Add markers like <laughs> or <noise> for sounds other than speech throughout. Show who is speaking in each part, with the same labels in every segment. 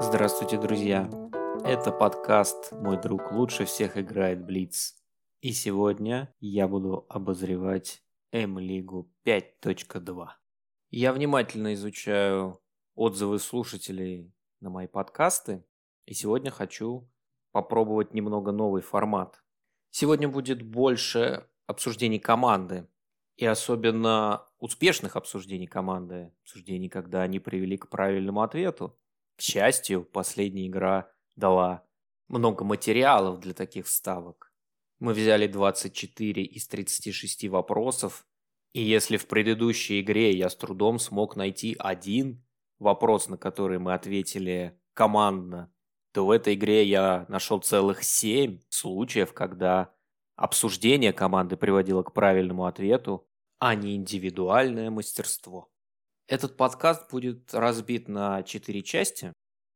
Speaker 1: Здравствуйте, друзья! Это подкаст «Мой друг лучше всех играет Блиц». И сегодня я буду обозревать М-лигу 5.2. Я внимательно изучаю отзывы слушателей на мои подкасты, и сегодня хочу попробовать немного новый формат. Сегодня будет больше обсуждений команды, и особенно успешных обсуждений команды, обсуждений, когда они привели к правильному ответу. К счастью, последняя игра дала много материалов для таких вставок. Мы взяли 24 из 36 вопросов, и если в предыдущей игре я с трудом смог найти один вопрос, на который мы ответили командно, то в этой игре я нашел целых 7 случаев, когда обсуждение команды приводило к правильному ответу, а не индивидуальное мастерство. Этот подкаст будет разбит на четыре части.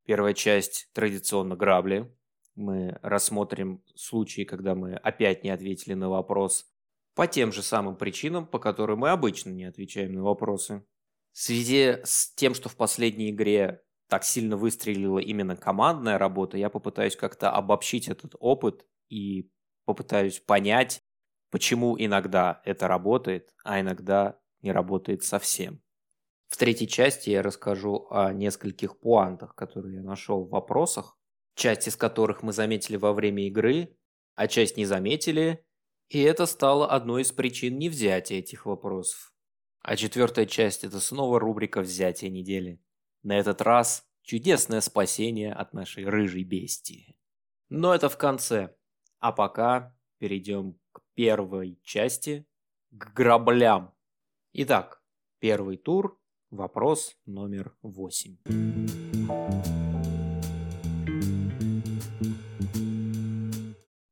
Speaker 1: Первая часть традиционно грабли. Мы рассмотрим случаи, когда мы опять не ответили на вопрос по тем же самым причинам, по которым мы обычно не отвечаем на вопросы. В связи с тем, что в последней игре так сильно выстрелила именно командная работа, я попытаюсь как-то обобщить этот опыт и попытаюсь понять, почему иногда это работает, а иногда не работает совсем. В третьей части я расскажу о нескольких пуантах, которые я нашел в вопросах, часть из которых мы заметили во время игры, а часть не заметили, и это стало одной из причин невзятия этих вопросов. А четвертая часть – это снова рубрика «Взятие недели». На этот раз чудесное спасение от нашей рыжей бестии. Но это в конце. А пока перейдем к первой части, к граблям. Итак, первый тур Вопрос номер восемь.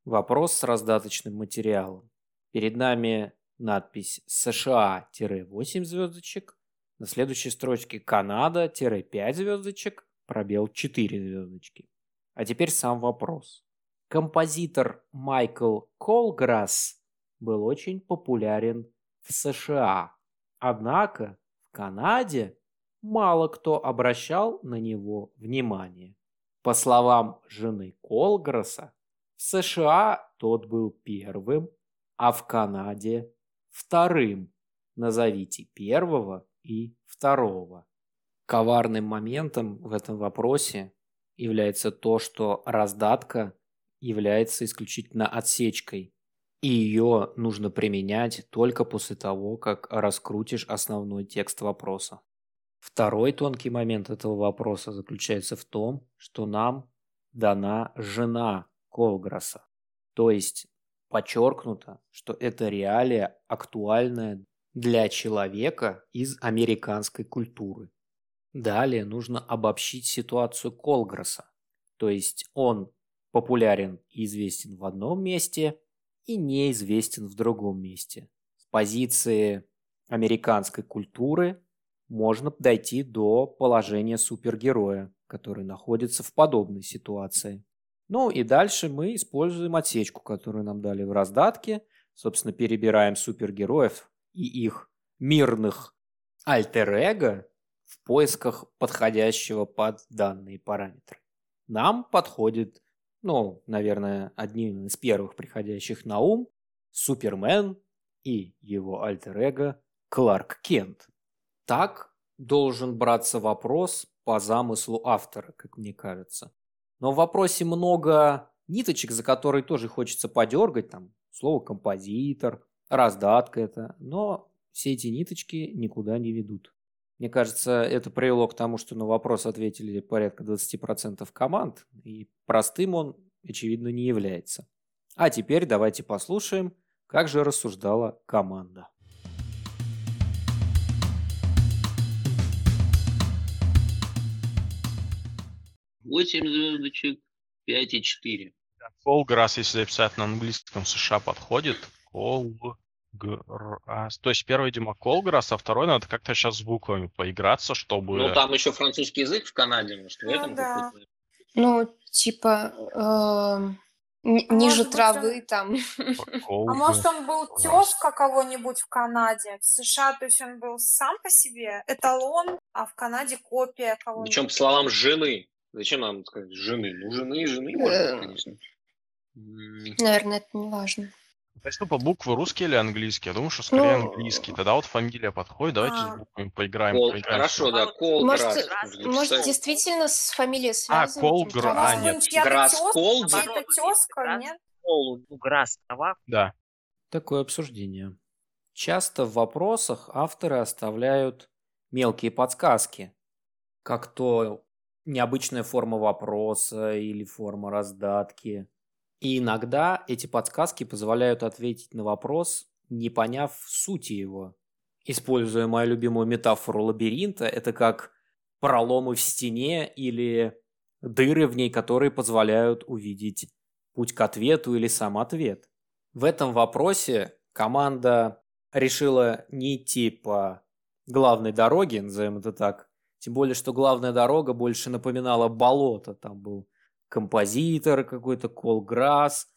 Speaker 1: Вопрос с раздаточным материалом. Перед нами надпись США-8 звездочек. На следующей строчке Канада-5 звездочек. Пробел 4 звездочки. А теперь сам вопрос. Композитор Майкл Колграсс был очень популярен в США. Однако Канаде мало кто обращал на него внимание. По словам жены Колгресса, в США тот был первым, а в Канаде вторым. Назовите первого и второго. Коварным моментом в этом вопросе является то, что раздатка является исключительно отсечкой и ее нужно применять только после того, как раскрутишь основной текст вопроса. Второй тонкий момент этого вопроса заключается в том, что нам дана жена Колграсса. То есть подчеркнуто, что это реалия актуальная для человека из американской культуры. Далее нужно обобщить ситуацию Колграсса. То есть он популярен и известен в одном месте, и неизвестен в другом месте. С позиции американской культуры можно дойти до положения супергероя, который находится в подобной ситуации. Ну и дальше мы используем отсечку, которую нам дали в раздатке. Собственно, перебираем супергероев и их мирных альтер-эго в поисках подходящего под данные параметры. Нам подходит ну, наверное, одним из первых приходящих на ум, Супермен и его альтер-эго Кларк Кент. Так должен браться вопрос по замыслу автора, как мне кажется. Но в вопросе много ниточек, за которые тоже хочется подергать, там слово композитор, раздатка это, но все эти ниточки никуда не ведут. Мне кажется, это привело к тому, что на вопрос ответили порядка 20% команд, и простым он, очевидно, не является. А теперь давайте послушаем, как же рассуждала команда.
Speaker 2: Восемь звездочек, пять и четыре.
Speaker 3: Колграсс, если записать на английском США, подходит. Кол... Грасс. То есть первый, видимо, Колграсс, а второй надо как-то сейчас с буквами поиграться, чтобы...
Speaker 2: Ну, там еще французский язык в Канаде, может, в
Speaker 4: ну,
Speaker 2: этом
Speaker 4: да. Ну, типа, эм, ни-
Speaker 5: А
Speaker 4: ниже
Speaker 5: быть,
Speaker 4: травы
Speaker 5: он-
Speaker 4: там. <laughs>
Speaker 5: А может, он был тезка кого-нибудь в Канаде? В США, то есть он был сам по себе эталон, а в Канаде копия кого-нибудь.
Speaker 2: Причем по словам жены. Зачем нам сказать жены? Ну, жены и жены,
Speaker 4: Э.
Speaker 2: конечно.
Speaker 4: Наверное, это не важно.
Speaker 3: То есть, ну, по буквы русские или английские? Я думаю, что скорее
Speaker 4: Ну,
Speaker 3: английский. Тогда вот фамилия подходит. Давайте
Speaker 5: А.
Speaker 3: с буквами поиграем.
Speaker 2: Кол-
Speaker 3: поиграем
Speaker 2: Хорошо, да, Кол
Speaker 4: Может,
Speaker 2: Грасс.
Speaker 4: Может, действительно с фамилией связано?
Speaker 3: Колгра,
Speaker 4: типа,
Speaker 3: а,
Speaker 4: трава?
Speaker 5: Может,
Speaker 3: нет.
Speaker 5: тёзка,
Speaker 2: Колби?
Speaker 5: чья-то тезка, нет?
Speaker 6: Ну, грасс, трава.
Speaker 3: Да.
Speaker 1: Такое обсуждение. Часто в вопросах авторы оставляют мелкие подсказки, как то необычная форма вопроса или форма раздатки. И иногда эти подсказки позволяют ответить на вопрос, не поняв сути его. Используя мою любимую метафору лабиринта, это как проломы в стене или дыры в ней, которые позволяют увидеть путь к ответу или сам ответ. В этом вопросе команда решила не идти по главной дороге, назовем это так. Тем более, что главная дорога больше напоминала болото. Там был композитор какой-то, Колграсс.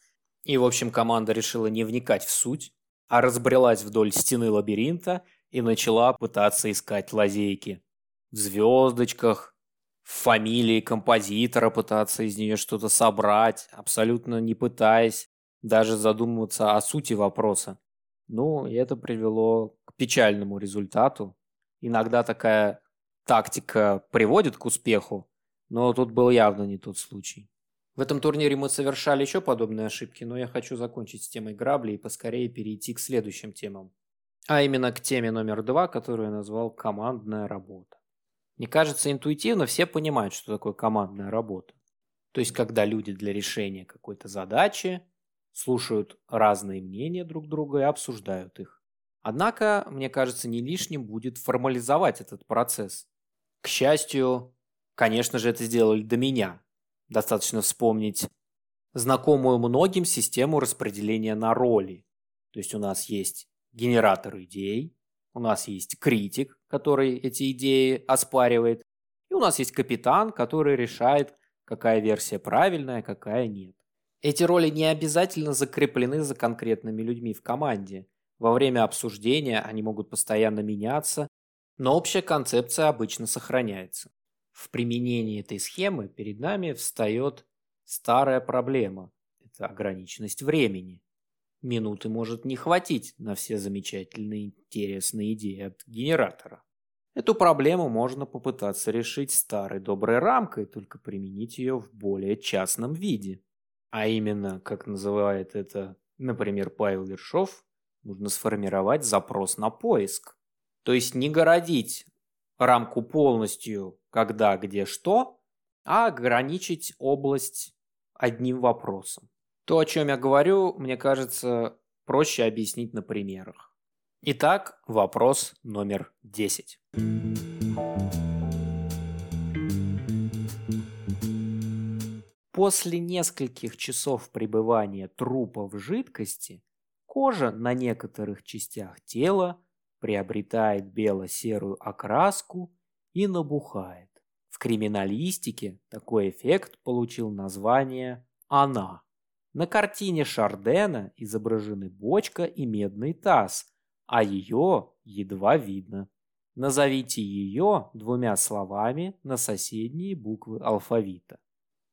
Speaker 1: И, в общем, команда решила не вникать в суть, а разбрелась вдоль стены лабиринта и начала пытаться искать лазейки. В звездочках, в фамилии композитора пытаться из нее что-то собрать, абсолютно не пытаясь даже задумываться о сути вопроса. Ну, и это привело к печальному результату. Иногда такая тактика приводит к успеху, но тут был явно не тот случай. В этом турнире мы совершали еще подобные ошибки, но я хочу закончить с темой грабли и поскорее перейти к следующим темам. А именно к теме номер два, которую я назвал «командная работа». Мне кажется, интуитивно все понимают, что такое командная работа. То есть, когда люди для решения какой-то задачи слушают разные мнения друг друга и обсуждают их. Однако, мне кажется, не лишним будет формализовать этот процесс. К счастью, конечно же, это сделали до меня. Достаточно вспомнить знакомую многим систему распределения на роли. То есть у нас есть генератор идей, у нас есть критик, который эти идеи оспаривает, и у нас есть капитан, который решает, какая версия правильная, какая нет. Эти роли не обязательно закреплены за конкретными людьми в команде. Во время обсуждения они могут постоянно меняться, но общая концепция обычно сохраняется. В применении этой схемы перед нами встает старая проблема – это ограниченность времени. Минуты может не хватить на все замечательные интересные идеи от генератора. Эту проблему можно попытаться решить старой доброй рамкой, только применить ее в более частном виде. А именно, как называет это, например, Павел Вершов, нужно сформировать запрос на поиск. То есть не городить рамку полностью когда, где, что, а ограничить область одним вопросом. То, о чем я говорю, мне кажется, проще объяснить на примерах. Итак, вопрос номер 10. После нескольких часов пребывания трупа в жидкости, кожа на некоторых частях тела приобретает бело-серую окраску и набухает. В криминалистике такой эффект получил название «она». На картине Шардена изображены бочка и медный таз, а ее едва видно. Назовите ее двумя словами на соседние буквы алфавита.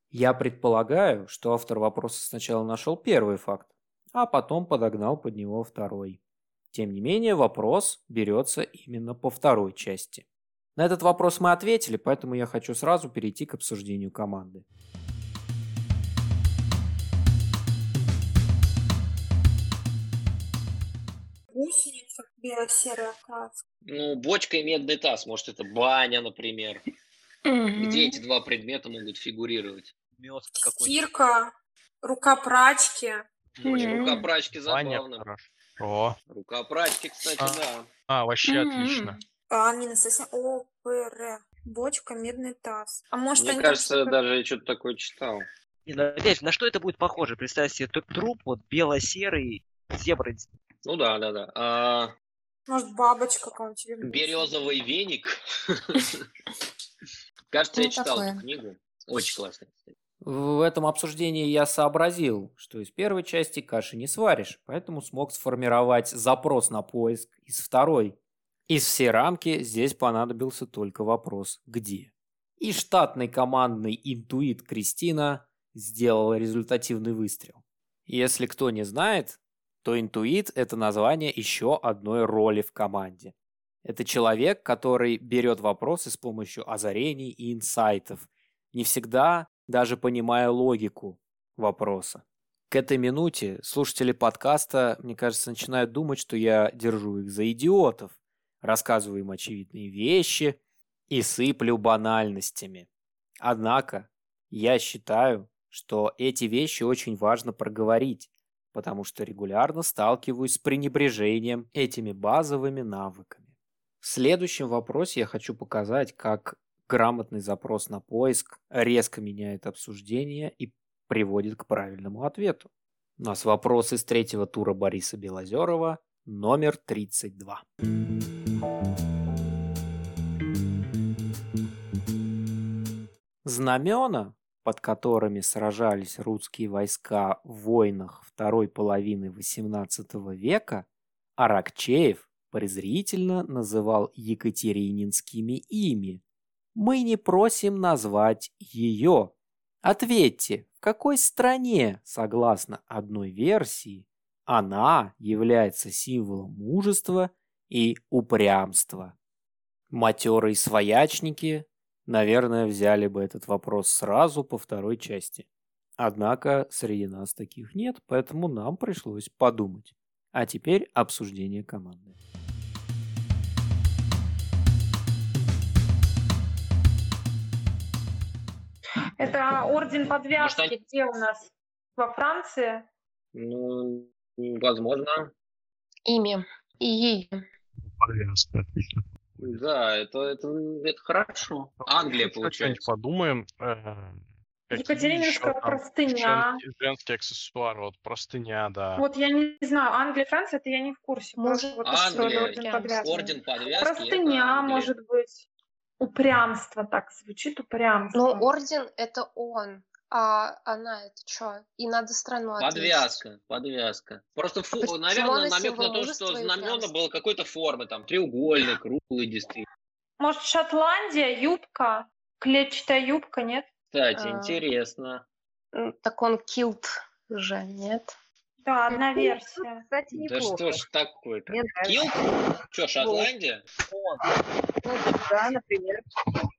Speaker 1: Я предполагаю, что автор вопроса сначала нашел первый факт, а потом подогнал под него второй. Тем не менее, вопрос берется именно по второй части. На этот вопрос мы ответили, поэтому я хочу сразу перейти к обсуждению команды.
Speaker 5: Гусеница, бело-серая краска.
Speaker 2: Ну, бочка и медный таз. Может, это баня, например. Где эти два предмета могут фигурировать?
Speaker 6: Мед.
Speaker 5: Стирка, рука прачки.
Speaker 4: Мгм.
Speaker 2: Рука прачки забавно.
Speaker 3: хорошо.
Speaker 2: Рука прачки, кстати,
Speaker 3: А.
Speaker 2: да.
Speaker 3: А, вообще
Speaker 4: Мгм.
Speaker 3: отлично.
Speaker 5: А, не на совсем. О, ПР. Бочка, медный таз. А может,
Speaker 2: Мне
Speaker 5: они там
Speaker 2: кажется,
Speaker 5: что-то-
Speaker 2: даже я что-то такое читал.
Speaker 6: Не, ну, опять, на что это будет похоже? Представь себе труп, вот бело-серый, зебры.
Speaker 2: Ну да, да, да. А,
Speaker 5: Может, бабочка какая-нибудь.
Speaker 2: березовый веник. <laughs> Кажется, я
Speaker 4: Ну,
Speaker 2: читал эту книгу. Очень классная.
Speaker 1: В этом обсуждении я сообразил, что из первой части каши не сваришь, поэтому смог сформировать запрос на поиск из второй. Из всей рамки здесь понадобился только вопрос «где?». И штатный командный интуит Кристина сделала результативный выстрел. Если кто не знает, то интуит – это название еще одной роли в команде. Это человек, который берет вопросы с помощью озарений и инсайтов, не всегда даже понимая логику вопроса. К этой минуте слушатели подкаста, мне кажется, начинают думать, что я держу их за идиотов, рассказываю им очевидные вещи и сыплю банальностями. Однако я считаю, что эти вещи очень важно проговорить, потому что регулярно сталкиваюсь с пренебрежением этими базовыми навыками. В следующем вопросе я хочу показать, как грамотный запрос на поиск резко меняет обсуждение и приводит к правильному ответу. У нас вопрос из третьего тура Бориса Белозерова, номер 32. Знамена, под которыми сражались русские войска в войнах второй половины XVIII века, Аракчеев презрительно называл екатерининскими ими, мы не просим назвать ее. Ответьте, в какой стране, согласно одной версии, она является символом мужества и упрямства. Матерые своячники, наверное, взяли бы этот вопрос сразу по второй части. Однако среди нас таких нет, поэтому нам пришлось подумать. А теперь обсуждение команды.
Speaker 5: Это орден подвязки,
Speaker 2: Может, они-
Speaker 5: где у нас? Во Франции?
Speaker 2: Ну, возможно.
Speaker 4: Имя. И ее.
Speaker 3: Подвязка, отлично.
Speaker 2: Да, это, это, это хорошо. Англия, получается.
Speaker 3: подумаем. э,
Speaker 5: Екатерининская простыня.
Speaker 3: женские- Женские аксессуары, вот простыня, да.
Speaker 5: Вот я не знаю, Англия, Франция, это я не в курсе.
Speaker 4: Может,
Speaker 5: вот
Speaker 2: Англия,
Speaker 5: орден подвязки.
Speaker 2: Орден подвязки.
Speaker 5: Простыня, может быть. Упрямство, так звучит, упрямство.
Speaker 4: Ну, орден это он, а она это что? И надо страну ответить.
Speaker 2: Подвязка, подвязка. Просто, фу- наверное, намек на то, что знамена было какой-то формы, там, треугольный, круглый, действительно.
Speaker 5: Может, Шотландия, юбка, клетчатая юбка, нет?
Speaker 2: Кстати,
Speaker 4: А.
Speaker 2: интересно.
Speaker 4: Так он килт же, нет?
Speaker 5: Да, одна версия.
Speaker 7: Кстати,
Speaker 2: Да
Speaker 7: неплохо.
Speaker 2: что ж такое-то? Килл? Что, Шотландия?
Speaker 7: Он. Ну, да, например.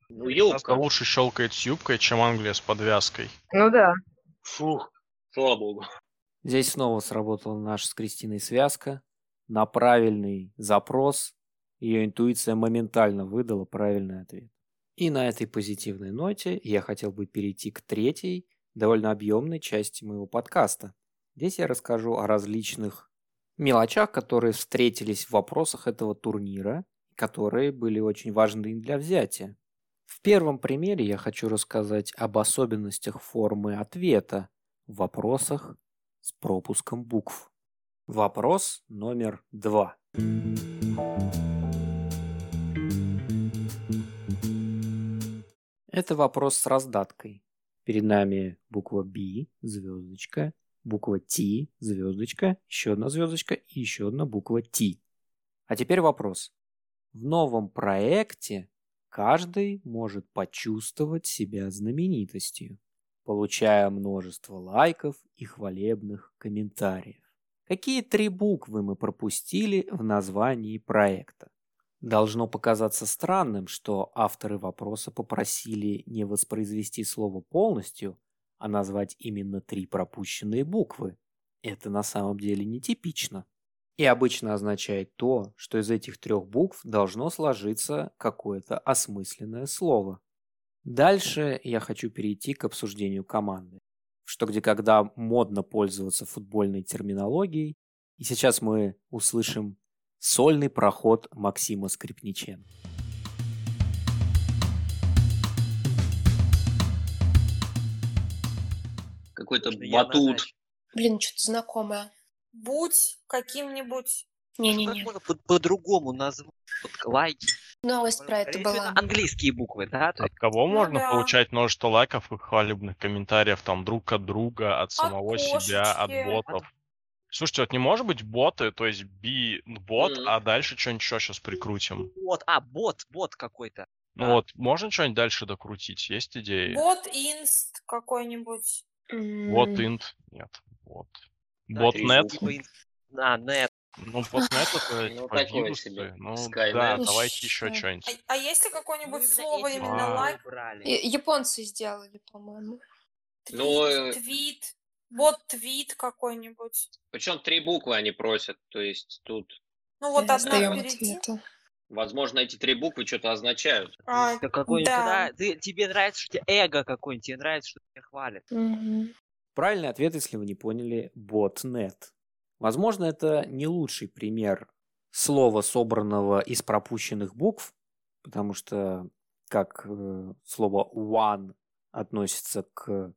Speaker 2: Ну, юбка.
Speaker 3: лучше щелкает с юбкой, чем Англия с подвязкой.
Speaker 7: Ну да.
Speaker 2: Фух, слава богу.
Speaker 1: Здесь снова сработала наша с Кристиной связка. На правильный запрос ее интуиция моментально выдала правильный ответ. И на этой позитивной ноте я хотел бы перейти к третьей, довольно объемной части моего подкаста. Здесь я расскажу о различных мелочах, которые встретились в вопросах этого турнира, которые были очень важны для взятия. В первом примере я хочу рассказать об особенностях формы ответа в вопросах с пропуском букв. Вопрос номер два. Это вопрос с раздаткой. Перед нами буква B, звездочка, буква T, звездочка, еще одна звездочка и еще одна буква T. А теперь вопрос. В новом проекте каждый может почувствовать себя знаменитостью, получая множество лайков и хвалебных комментариев. Какие три буквы мы пропустили в названии проекта? Должно показаться странным, что авторы вопроса попросили не воспроизвести слово полностью, а назвать именно три пропущенные буквы. Это на самом деле нетипично. И обычно означает то, что из этих трех букв должно сложиться какое-то осмысленное слово. Дальше я хочу перейти к обсуждению команды. Что где когда модно пользоваться футбольной терминологией. И сейчас мы услышим сольный проход Максима Скрипниченко.
Speaker 2: Какой-то батут.
Speaker 4: Блин, что-то знакомое.
Speaker 5: Будь каким-нибудь.
Speaker 6: Как
Speaker 4: Не-не-не.
Speaker 6: можно по- по-другому назвать? Вот лайки.
Speaker 4: Новость про это была.
Speaker 6: Английские буквы, да?
Speaker 3: От кого
Speaker 5: Ну
Speaker 3: можно
Speaker 5: да.
Speaker 3: получать множество лайков и хвалебных комментариев там друг от друга, от самого себя, от ботов? Слушайте, вот не может быть боты, то есть би бот,
Speaker 2: Мгм.
Speaker 3: а дальше что-нибудь еще сейчас прикрутим.
Speaker 6: бот, а, бот, бот какой-то.
Speaker 3: Ну
Speaker 6: Да.
Speaker 3: вот, можно что-нибудь дальше докрутить? Есть идеи?
Speaker 5: Бот инст какой-нибудь.
Speaker 3: Вот инт. Нет, вот. Ботнет.
Speaker 6: А, нет.
Speaker 3: Ну, <laughs> ботнет это
Speaker 2: Ну,
Speaker 3: типа вирусы. Ну,
Speaker 2: Skynet.
Speaker 3: да,
Speaker 4: Ну,
Speaker 3: давайте еще
Speaker 4: что?
Speaker 3: что-нибудь.
Speaker 5: А, а есть ли какое-нибудь слово именно
Speaker 3: А.
Speaker 5: лайк?
Speaker 4: Японцы сделали, по-моему.
Speaker 2: Ну,
Speaker 5: Твит,
Speaker 2: э,
Speaker 5: твит, бот твит какой-нибудь.
Speaker 2: Причем три буквы они просят. То есть тут,
Speaker 5: Ну вот одна впереди.
Speaker 2: Возможно, эти три буквы что-то означают.
Speaker 5: А,
Speaker 6: Да какой-нибудь,
Speaker 5: да.
Speaker 6: да, ты, тебе нравится, что тебе эго какой-нибудь, тебе нравится, что тебя хвалят.
Speaker 4: Мгм.
Speaker 1: Правильный ответ, если вы не поняли, ботнет. Возможно, это не лучший пример слова, собранного из пропущенных букв, потому что как э, слово one относится к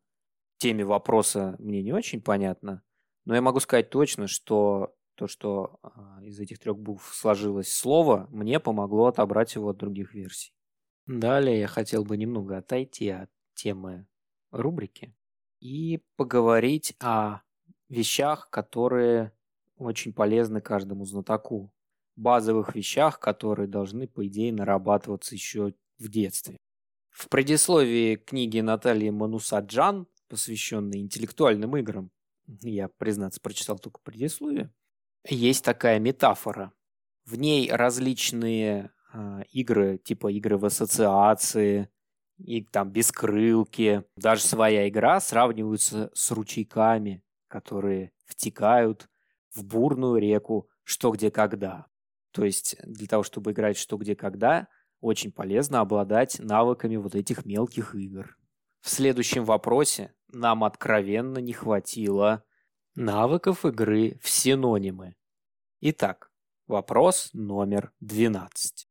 Speaker 1: теме вопроса, мне не очень понятно. Но я могу сказать точно, что то, что а, из этих трех букв сложилось слово, мне помогло отобрать его от других версий. Далее я хотел бы немного отойти от темы рубрики и поговорить о вещах, которые очень полезны каждому знатоку. Базовых вещах, которые должны, по идее, нарабатываться еще в детстве. В предисловии книги Натальи Манусаджан, посвященной интеллектуальным играм, я, признаться, прочитал только предисловие, есть такая метафора. В ней различные а, игры, типа игры в ассоциации, и там бескрылки, даже своя игра сравниваются с ручейками, которые втекают в бурную реку «Что, где, когда». То есть для того, чтобы играть «Что, где, когда», очень полезно обладать навыками вот этих мелких игр. В следующем вопросе нам откровенно не хватило навыков игры в синонимы. Итак, вопрос номер 12.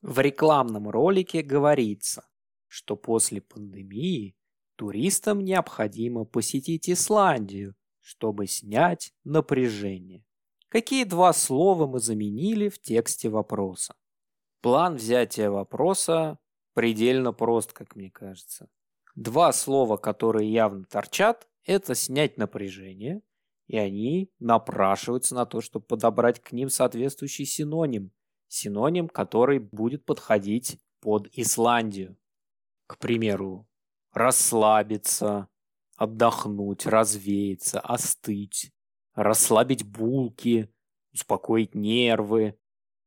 Speaker 1: В рекламном ролике говорится, что после пандемии туристам необходимо посетить Исландию, чтобы снять напряжение. Какие два слова мы заменили в тексте вопроса? План взятия вопроса предельно прост, как мне кажется. Два слова, которые явно торчат, это снять напряжение, и они напрашиваются на то, чтобы подобрать к ним соответствующий синоним. Синоним, который будет подходить под Исландию. К примеру, расслабиться, отдохнуть, развеяться, остыть, расслабить булки, успокоить нервы.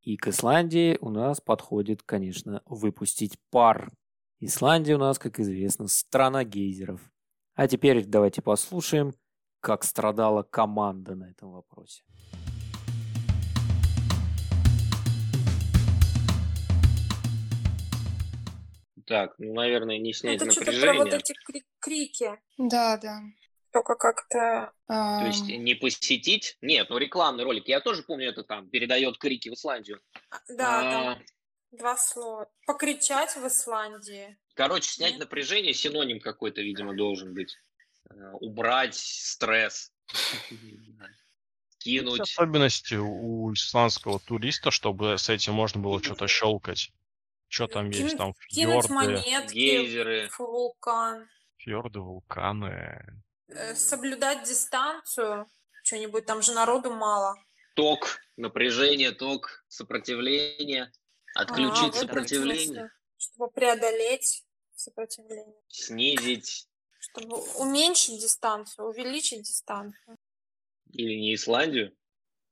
Speaker 1: И к Исландии у нас подходит, конечно, выпустить пар. Исландия у нас, как известно, страна гейзеров. А теперь давайте послушаем, как страдала команда на этом вопросе.
Speaker 2: Так, ну, наверное, не снять
Speaker 5: Это что-то
Speaker 2: напряжение.
Speaker 5: про вот эти кри- крики.
Speaker 4: Да, да.
Speaker 5: Только как-то...
Speaker 4: А,
Speaker 2: То есть не посетить? Нет, ну рекламный ролик. Я тоже помню, это там передает крики в Исландию.
Speaker 5: Да,
Speaker 2: А,
Speaker 5: там два слова. Покричать в Исландии.
Speaker 2: Короче, снять
Speaker 5: Нет.
Speaker 2: напряжение, синоним какой-то, видимо, должен быть. Э, Убрать стресс. <laughs>
Speaker 3: Есть
Speaker 2: Кинуть.
Speaker 3: особенности у исландского туриста, чтобы с этим можно было что-то щелкать. Что там есть?
Speaker 5: Кинуть-
Speaker 3: Там
Speaker 5: Кинуть
Speaker 3: фьорды,
Speaker 5: монетки
Speaker 2: Гейзеры.
Speaker 5: вулкан.
Speaker 3: фьорды, вулканы.
Speaker 5: Э, Соблюдать дистанцию. Что-нибудь, там же народу мало.
Speaker 2: Ток, напряжение, ток, сопротивление.
Speaker 5: А,
Speaker 2: Отключить
Speaker 5: этом
Speaker 2: сопротивление.
Speaker 5: смысле. Чтобы преодолеть сопротивление.
Speaker 2: Снизить.
Speaker 5: Чтобы уменьшить дистанцию, увеличить дистанцию.
Speaker 2: Или не Исландию.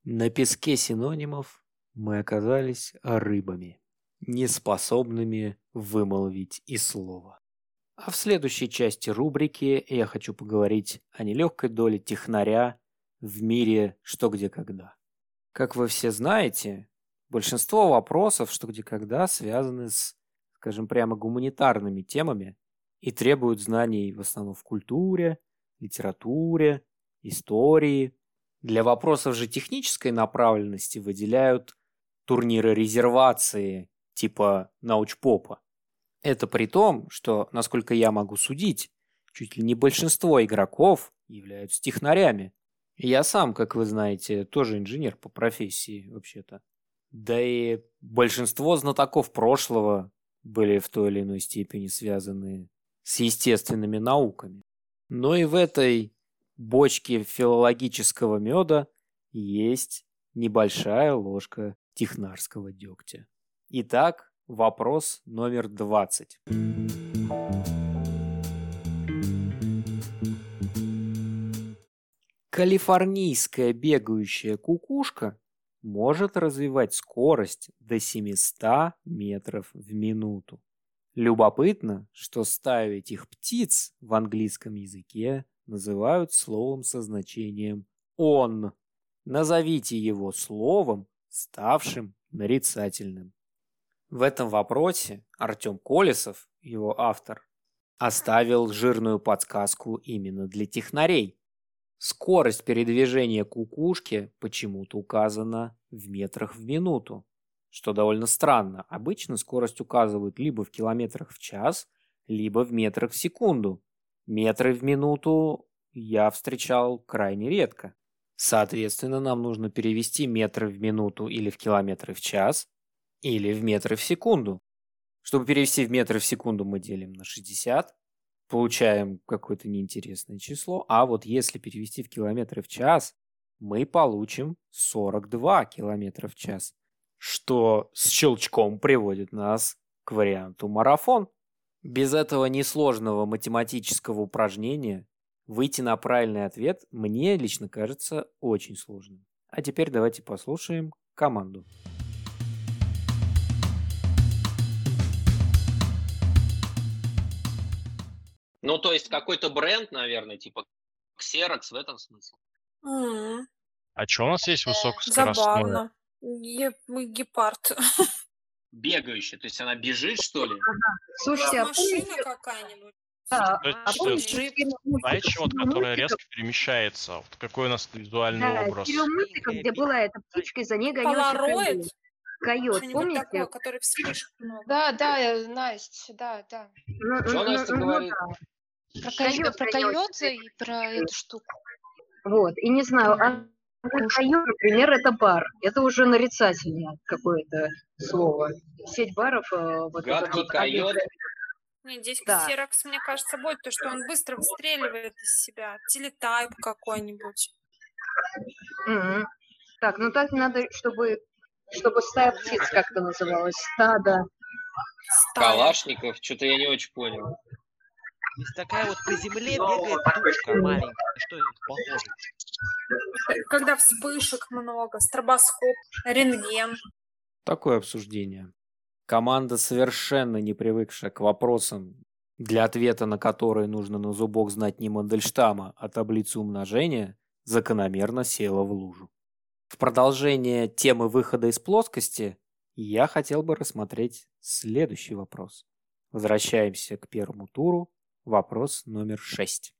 Speaker 1: На песке синонимов мы оказались рыбами, неспособными вымолвить и слова. А в следующей части рубрики я хочу поговорить о нелегкой доле технаря в мире «Что, где, когда». Как вы все знаете, большинство вопросов «Что, где, когда» связаны с, скажем прямо, гуманитарными темами и требуют знаний в основном в культуре, литературе, истории. Для вопросов же технической направленности выделяют турниры резервации типа научпопа. Это при том, что, насколько я могу судить, чуть ли не большинство игроков являются технарями. Я сам, как вы знаете, тоже инженер по профессии, вообще-то. Да и большинство знатоков прошлого были в той или иной степени связаны с естественными науками. Но и в этой бочке филологического меда есть небольшая ложка технарского дегтя. Итак, вопрос номер 20. Калифорнийская бегающая кукушка может развивать скорость до 700 метров в минуту. Любопытно, что стаю этих птиц в английском языке называют словом со значением «он». Назовите его словом, ставшим нарицательным. В этом вопросе Артем Колесов, его автор, оставил жирную подсказку именно для технарей. Скорость передвижения кукушки почему-то указана в метрах в минуту, что довольно странно. Обычно скорость указывают либо в километрах в час, либо в метрах в секунду. Метры в минуту я встречал крайне редко. Соответственно, нам нужно перевести метры в минуту или в километры в час, или в метры в секунду. Чтобы перевести в метры в секунду, мы делим на 60, получаем какое-то неинтересное число. А вот если перевести в километры в час, мы получим 42 километра в час, что с щелчком приводит нас к варианту марафон. Без этого несложного математического упражнения выйти на правильный ответ мне лично кажется очень сложным. А теперь давайте послушаем команду.
Speaker 2: Ну, то есть какой-то бренд, наверное, типа Xerox в этом смысле.
Speaker 5: М,
Speaker 3: А что у нас есть высокоскоростное?
Speaker 5: Забавно. Ге- Гепард.
Speaker 2: Бегающая, то есть она бежит, что ли?
Speaker 7: Слушайте, а
Speaker 5: Машина какая-нибудь.
Speaker 7: да, а фильм мультиков-
Speaker 3: Знаете, вот,
Speaker 7: фильм
Speaker 3: которая резко перемещается. Вот какой у нас визуальный
Speaker 7: Да,
Speaker 3: образ.
Speaker 7: мультиков, где была эта птичка, и за ней гонялся
Speaker 5: Полароид?
Speaker 7: койот. Помните?
Speaker 5: такое, который вспышек много.
Speaker 4: Да, да, э, Настя, да, да.
Speaker 7: Ну,
Speaker 2: Что
Speaker 7: ну,
Speaker 2: Настя
Speaker 7: ну, ну
Speaker 2: говорит?
Speaker 7: да.
Speaker 4: Про,
Speaker 7: Койот
Speaker 4: койо- про
Speaker 7: гонялся.
Speaker 4: койота и про эту штуку.
Speaker 7: Вот, и не знаю, а койот, например, это бар. Это уже нарицательное какое-то слово. Сеть баров. э, Вот это
Speaker 2: Гадкий
Speaker 7: вот,
Speaker 2: койот.
Speaker 5: Нет, здесь
Speaker 7: Да.
Speaker 5: Xerox, мне кажется, будет то, что он быстро выстреливает из себя. Телетайп какой-нибудь.
Speaker 7: Мгм. Так, ну так надо, чтобы, чтобы стая птиц как-то называлась. Стадо.
Speaker 5: Стая.
Speaker 2: Калашников, что-то я не очень понял.
Speaker 6: Такая вот по земле бегает тучка маленькая. Что это похоже?
Speaker 5: Когда вспышек много, стробоскоп, рентген.
Speaker 1: Такое обсуждение. Команда, совершенно не привыкшая к вопросам, для ответа на которые нужно на зубок знать не Мандельштама, а таблицу умножения, закономерно села в лужу. В продолжение темы выхода из плоскости я хотел бы рассмотреть следующий вопрос. Возвращаемся к первому туру. Вопрос номер шесть.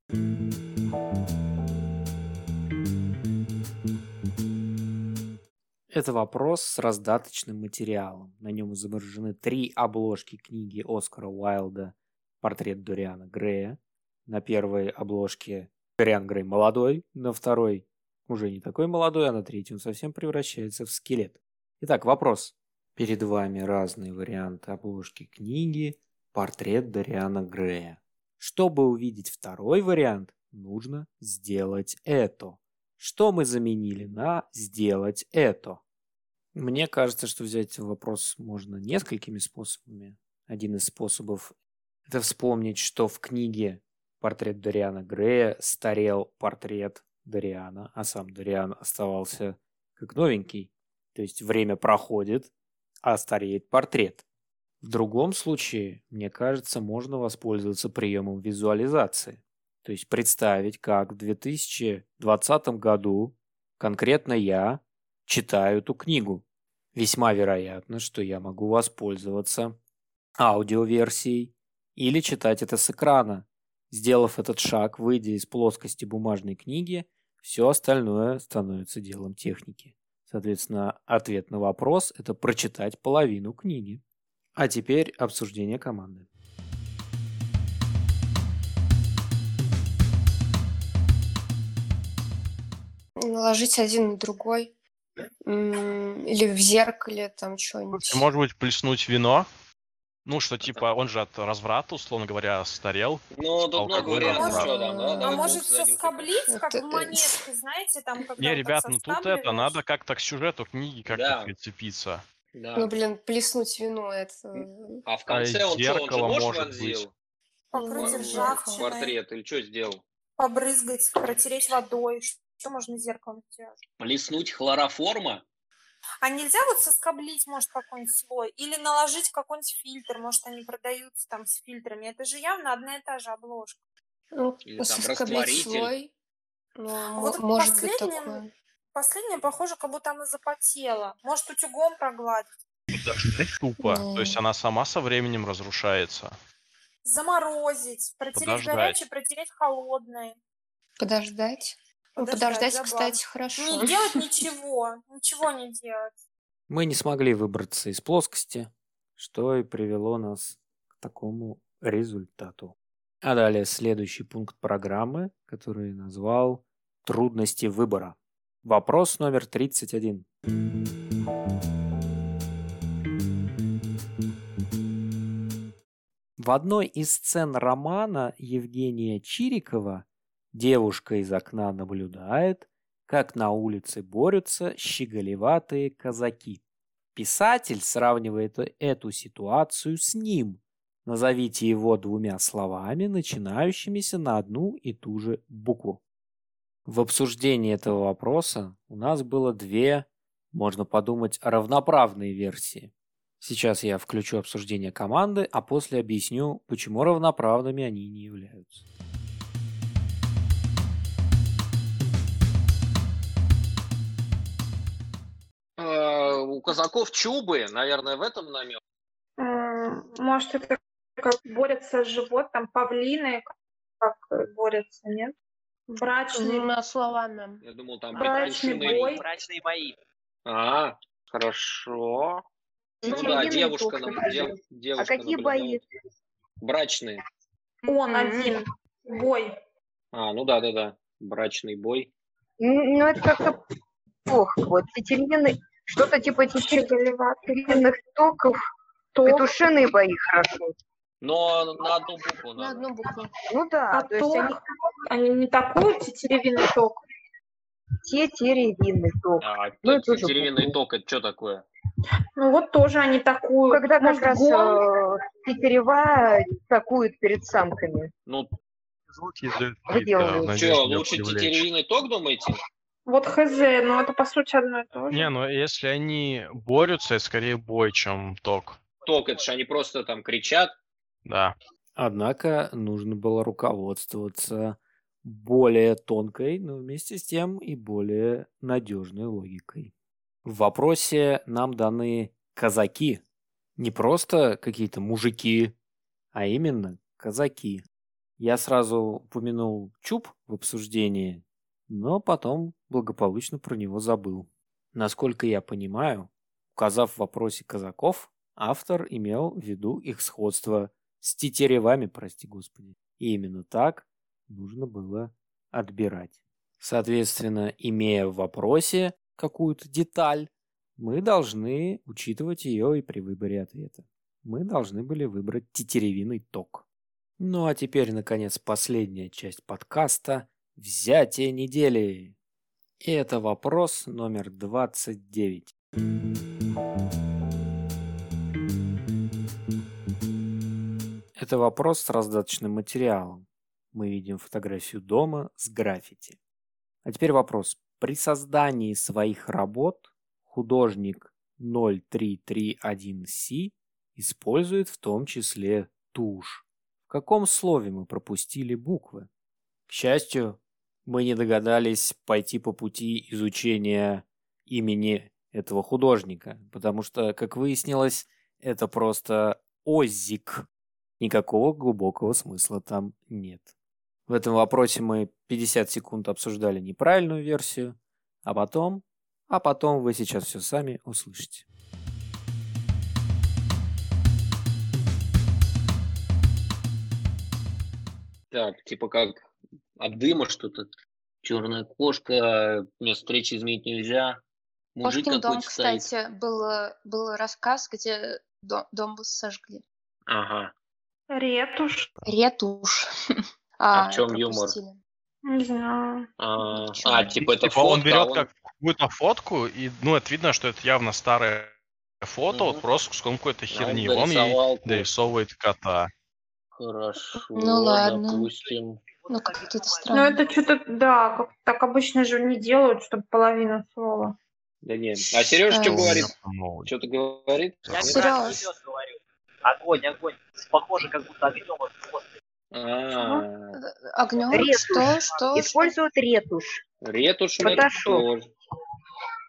Speaker 1: Это вопрос с раздаточным материалом. На нем изображены три обложки книги Оскара Уайлда «Портрет Дориана Грея». На первой обложке Дориан Грей молодой, на второй уже не такой молодой, а на третьей он совсем превращается в скелет. Итак, вопрос. Перед вами разные варианты обложки книги «Портрет Дориана Грея». Чтобы увидеть второй вариант, нужно сделать это. Что мы заменили на «сделать это»? Мне кажется, что взять вопрос можно несколькими способами. Один из способов – это вспомнить, что в книге «Портрет Дориана Грея» старел портрет Дориана, а сам Дориан оставался как новенький. То есть время проходит, а стареет портрет. В другом случае, мне кажется, можно воспользоваться приемом визуализации. То есть представить, как в 2020 году конкретно я читаю эту книгу. Весьма вероятно, что я могу воспользоваться аудиоверсией или читать это с экрана. Сделав этот шаг, выйдя из плоскости бумажной книги, все остальное становится делом техники. Соответственно, ответ на вопрос – это прочитать половину книги. А теперь обсуждение команды.
Speaker 4: Наложить один на другой. Или в зеркале там что-нибудь.
Speaker 3: Может быть, плеснуть вино? Ну, что типа, он же от разврата, условно говоря, старел.
Speaker 2: Ну, тут много вариантов, там, да?
Speaker 5: А может
Speaker 2: занюхаем.
Speaker 5: соскоблить, как
Speaker 4: Это,
Speaker 5: в
Speaker 4: э,
Speaker 5: монетке, знаете, там, когда
Speaker 3: Не, ребят, ну тут это, надо как-то к сюжету книги как-то
Speaker 2: Да.
Speaker 3: прицепиться.
Speaker 2: Да.
Speaker 4: Ну, блин, плеснуть вино, это...
Speaker 2: А в конце он что, он же нож
Speaker 3: может
Speaker 2: вонзил?
Speaker 5: Покрыть
Speaker 2: в-
Speaker 5: ржавчиной,
Speaker 2: Портрет или что сделал?
Speaker 5: побрызгать, протереть водой. Что можно зеркалом сделать?
Speaker 2: Плеснуть хлороформа?
Speaker 5: А нельзя вот соскоблить, может, какой-нибудь слой? Или наложить какой-нибудь фильтр? Может, они продаются там с фильтрами? Это же явно одна и та же обложка.
Speaker 4: Ну,
Speaker 2: Или там растворитель?
Speaker 4: слой. Ну,
Speaker 5: вот
Speaker 4: может быть такое.
Speaker 5: Последняя, похоже, как будто она запотела. Может, утюгом прогладить.
Speaker 3: Тупо. То есть
Speaker 4: Ну.
Speaker 3: она сама со временем разрушается.
Speaker 5: Заморозить, протереть
Speaker 3: Подождать.
Speaker 5: горячее, протереть холодное.
Speaker 4: Подождать. Ну,
Speaker 5: Подождать,
Speaker 4: подождать, кстати, хорошо.
Speaker 5: Не делать <laughs> ничего, ничего не делать.
Speaker 1: Мы не смогли выбраться из плоскости, что и привело нас к такому результату. А далее следующий пункт программы, который я назвал «Трудности выбора». Вопрос номер 31. В одной из сцен романа Евгения Чирикова девушка из окна наблюдает, как на улице борются щеголеватые казаки. Писатель сравнивает эту ситуацию с ним. Назовите его двумя словами, начинающимися на одну и ту же букву. В обсуждении этого вопроса у нас было две, можно подумать, равноправные версии. Сейчас я включу обсуждение команды, а после объясню, почему равноправными они не являются.
Speaker 2: Э, У казаков чубы, наверное, в этом намек.
Speaker 5: Может, это как борются с животным, павлины, как борются, нет? Брачный,
Speaker 4: Двумя словами.
Speaker 2: Я думал, там
Speaker 5: Брачный бой.
Speaker 6: Брачные бои.
Speaker 2: А, хорошо. Ну
Speaker 7: Эти
Speaker 2: да,
Speaker 7: длинные
Speaker 2: девушка, нам- дев-
Speaker 7: А
Speaker 2: девушка
Speaker 7: какие
Speaker 2: наблюдала.
Speaker 7: бои?
Speaker 2: Брачные.
Speaker 5: он один, бой.
Speaker 2: А, ну да, да, да. Брачный бой.
Speaker 7: М, Ну, это как-то плохо. Вот тетеревины, что-то типа тетеревиных токов, петушиные бои хорошо.
Speaker 2: Но на одну букву
Speaker 4: На
Speaker 2: надо.
Speaker 4: одну букву.
Speaker 7: Ну да,
Speaker 5: А
Speaker 7: то есть они
Speaker 5: они не такой тетеревиный ток.
Speaker 7: тетеревиный ток.
Speaker 2: А,
Speaker 7: Ну, буквы.
Speaker 2: ток, это что такое?
Speaker 5: Ну вот тоже они такую.
Speaker 7: Когда как раз
Speaker 5: гон?
Speaker 7: э, тетерева такуют перед самками.
Speaker 2: Ну,
Speaker 3: Звуки издают
Speaker 2: что, лучше
Speaker 3: привлечь.
Speaker 2: тетеревиный ток, думаете?
Speaker 5: Вот хз, но это по сути одно и то же.
Speaker 3: Не, ну если они борются, это скорее бой, чем ток.
Speaker 2: Ток, это же они просто там кричат.
Speaker 3: Да.
Speaker 1: Однако нужно было руководствоваться более тонкой, но вместе с тем и более надежной логикой. В вопросе нам даны казаки. Не просто какие-то мужики, а именно казаки. Я сразу упомянул чуб в обсуждении, но потом благополучно про него забыл. Насколько я понимаю, указав в вопросе казаков, автор имел в виду их сходство с тетеревами, прости господи. И именно так нужно было отбирать. Соответственно, имея в вопросе какую-то деталь, мы должны учитывать ее и при выборе ответа. Мы должны были выбрать тетеревиный ток. Ну а теперь, наконец, последняя часть подкаста – взятие недели. И это вопрос номер 29. Это вопрос с раздаточным материалом. Мы видим фотографию дома с граффити. А теперь вопрос. При создании своих работ художник 0331C использует в том числе тушь. В каком слове мы пропустили буквы? К счастью, мы не догадались пойти по пути изучения имени этого художника, потому что, как выяснилось, это просто Оззик. Никакого глубокого смысла там нет. В этом вопросе мы 50 секунд обсуждали неправильную версию, а потом, а потом вы сейчас все сами услышите.
Speaker 2: Так, типа как от дыма что-то Черная кошка, место встречи изменить нельзя. Мужик
Speaker 4: Кошкин дом,
Speaker 2: стоит.
Speaker 4: кстати, был, был рассказ, где до- дом сожгли.
Speaker 2: Ага.
Speaker 5: Ретушь.
Speaker 4: Ретушь. <laughs>
Speaker 2: А в чём юмор?
Speaker 5: Не знаю.
Speaker 2: А, а, типа это
Speaker 3: Типа он
Speaker 2: фотка,
Speaker 3: берет
Speaker 2: он-
Speaker 3: как какую-то фотку, и, ну, это видно, что это явно старое фото, вот
Speaker 2: Мгм.
Speaker 3: просто с какой-то
Speaker 2: а
Speaker 3: херни.
Speaker 2: он
Speaker 3: Он ей дорисовывает кота.
Speaker 2: Хорошо,
Speaker 4: Ну ладно.
Speaker 2: допустим.
Speaker 4: Ну, как-то это
Speaker 5: Ну,
Speaker 4: странно.
Speaker 5: это что-то, да, как так обычно же не делают, чтобы половина слова.
Speaker 2: Да нет. А Сережа
Speaker 4: Э,
Speaker 2: что
Speaker 4: С-
Speaker 2: говорит?
Speaker 3: Ну,
Speaker 2: Что-то говорит?
Speaker 8: Я как сейчас говорю. Огонь, огонь. Похоже, как будто огнем вот просто.
Speaker 2: А,
Speaker 4: Огнем?
Speaker 7: Ретушь.
Speaker 4: Что? Что?
Speaker 7: Используют ретушь.
Speaker 2: ретушь
Speaker 7: Фотошоп.
Speaker 2: тоже.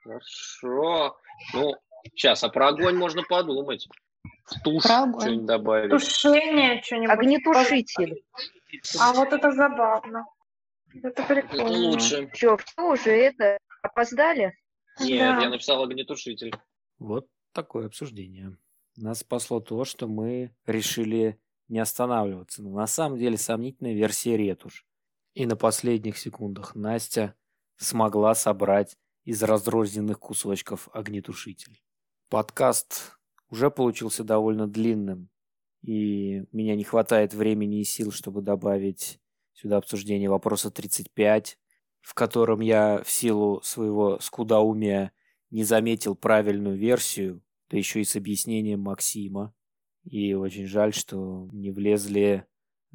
Speaker 2: Хорошо. Ну, сейчас, а про огонь можно подумать. В тушь что-нибудь добавить.
Speaker 5: Тушение что-нибудь.
Speaker 7: Огнетушитель.
Speaker 5: А вот это забавно. Это
Speaker 2: Это
Speaker 5: прикольно.
Speaker 2: лучше.
Speaker 7: Че, все уже это, опоздали?
Speaker 2: Нет,
Speaker 5: Да.
Speaker 2: я написал огнетушитель.
Speaker 1: Вот такое обсуждение. Нас спасло то, что мы решили не останавливаться. Но на самом деле сомнительная версия ретушь. И на последних секундах Настя смогла собрать из разрозненных кусочков огнетушитель. Подкаст уже получился довольно длинным, и меня не хватает времени и сил, чтобы добавить сюда обсуждение вопроса 35, в котором я в силу своего скудоумия не заметил правильную версию, да еще и с объяснением Максима. И очень жаль, что не влезли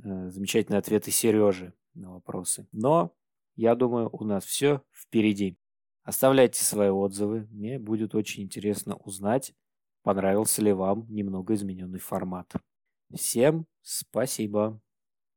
Speaker 1: э, замечательные ответы Сережи на вопросы. Но я думаю, у нас все впереди. Оставляйте свои отзывы. Мне будет очень интересно узнать, понравился ли вам немного измененный формат. Всем спасибо.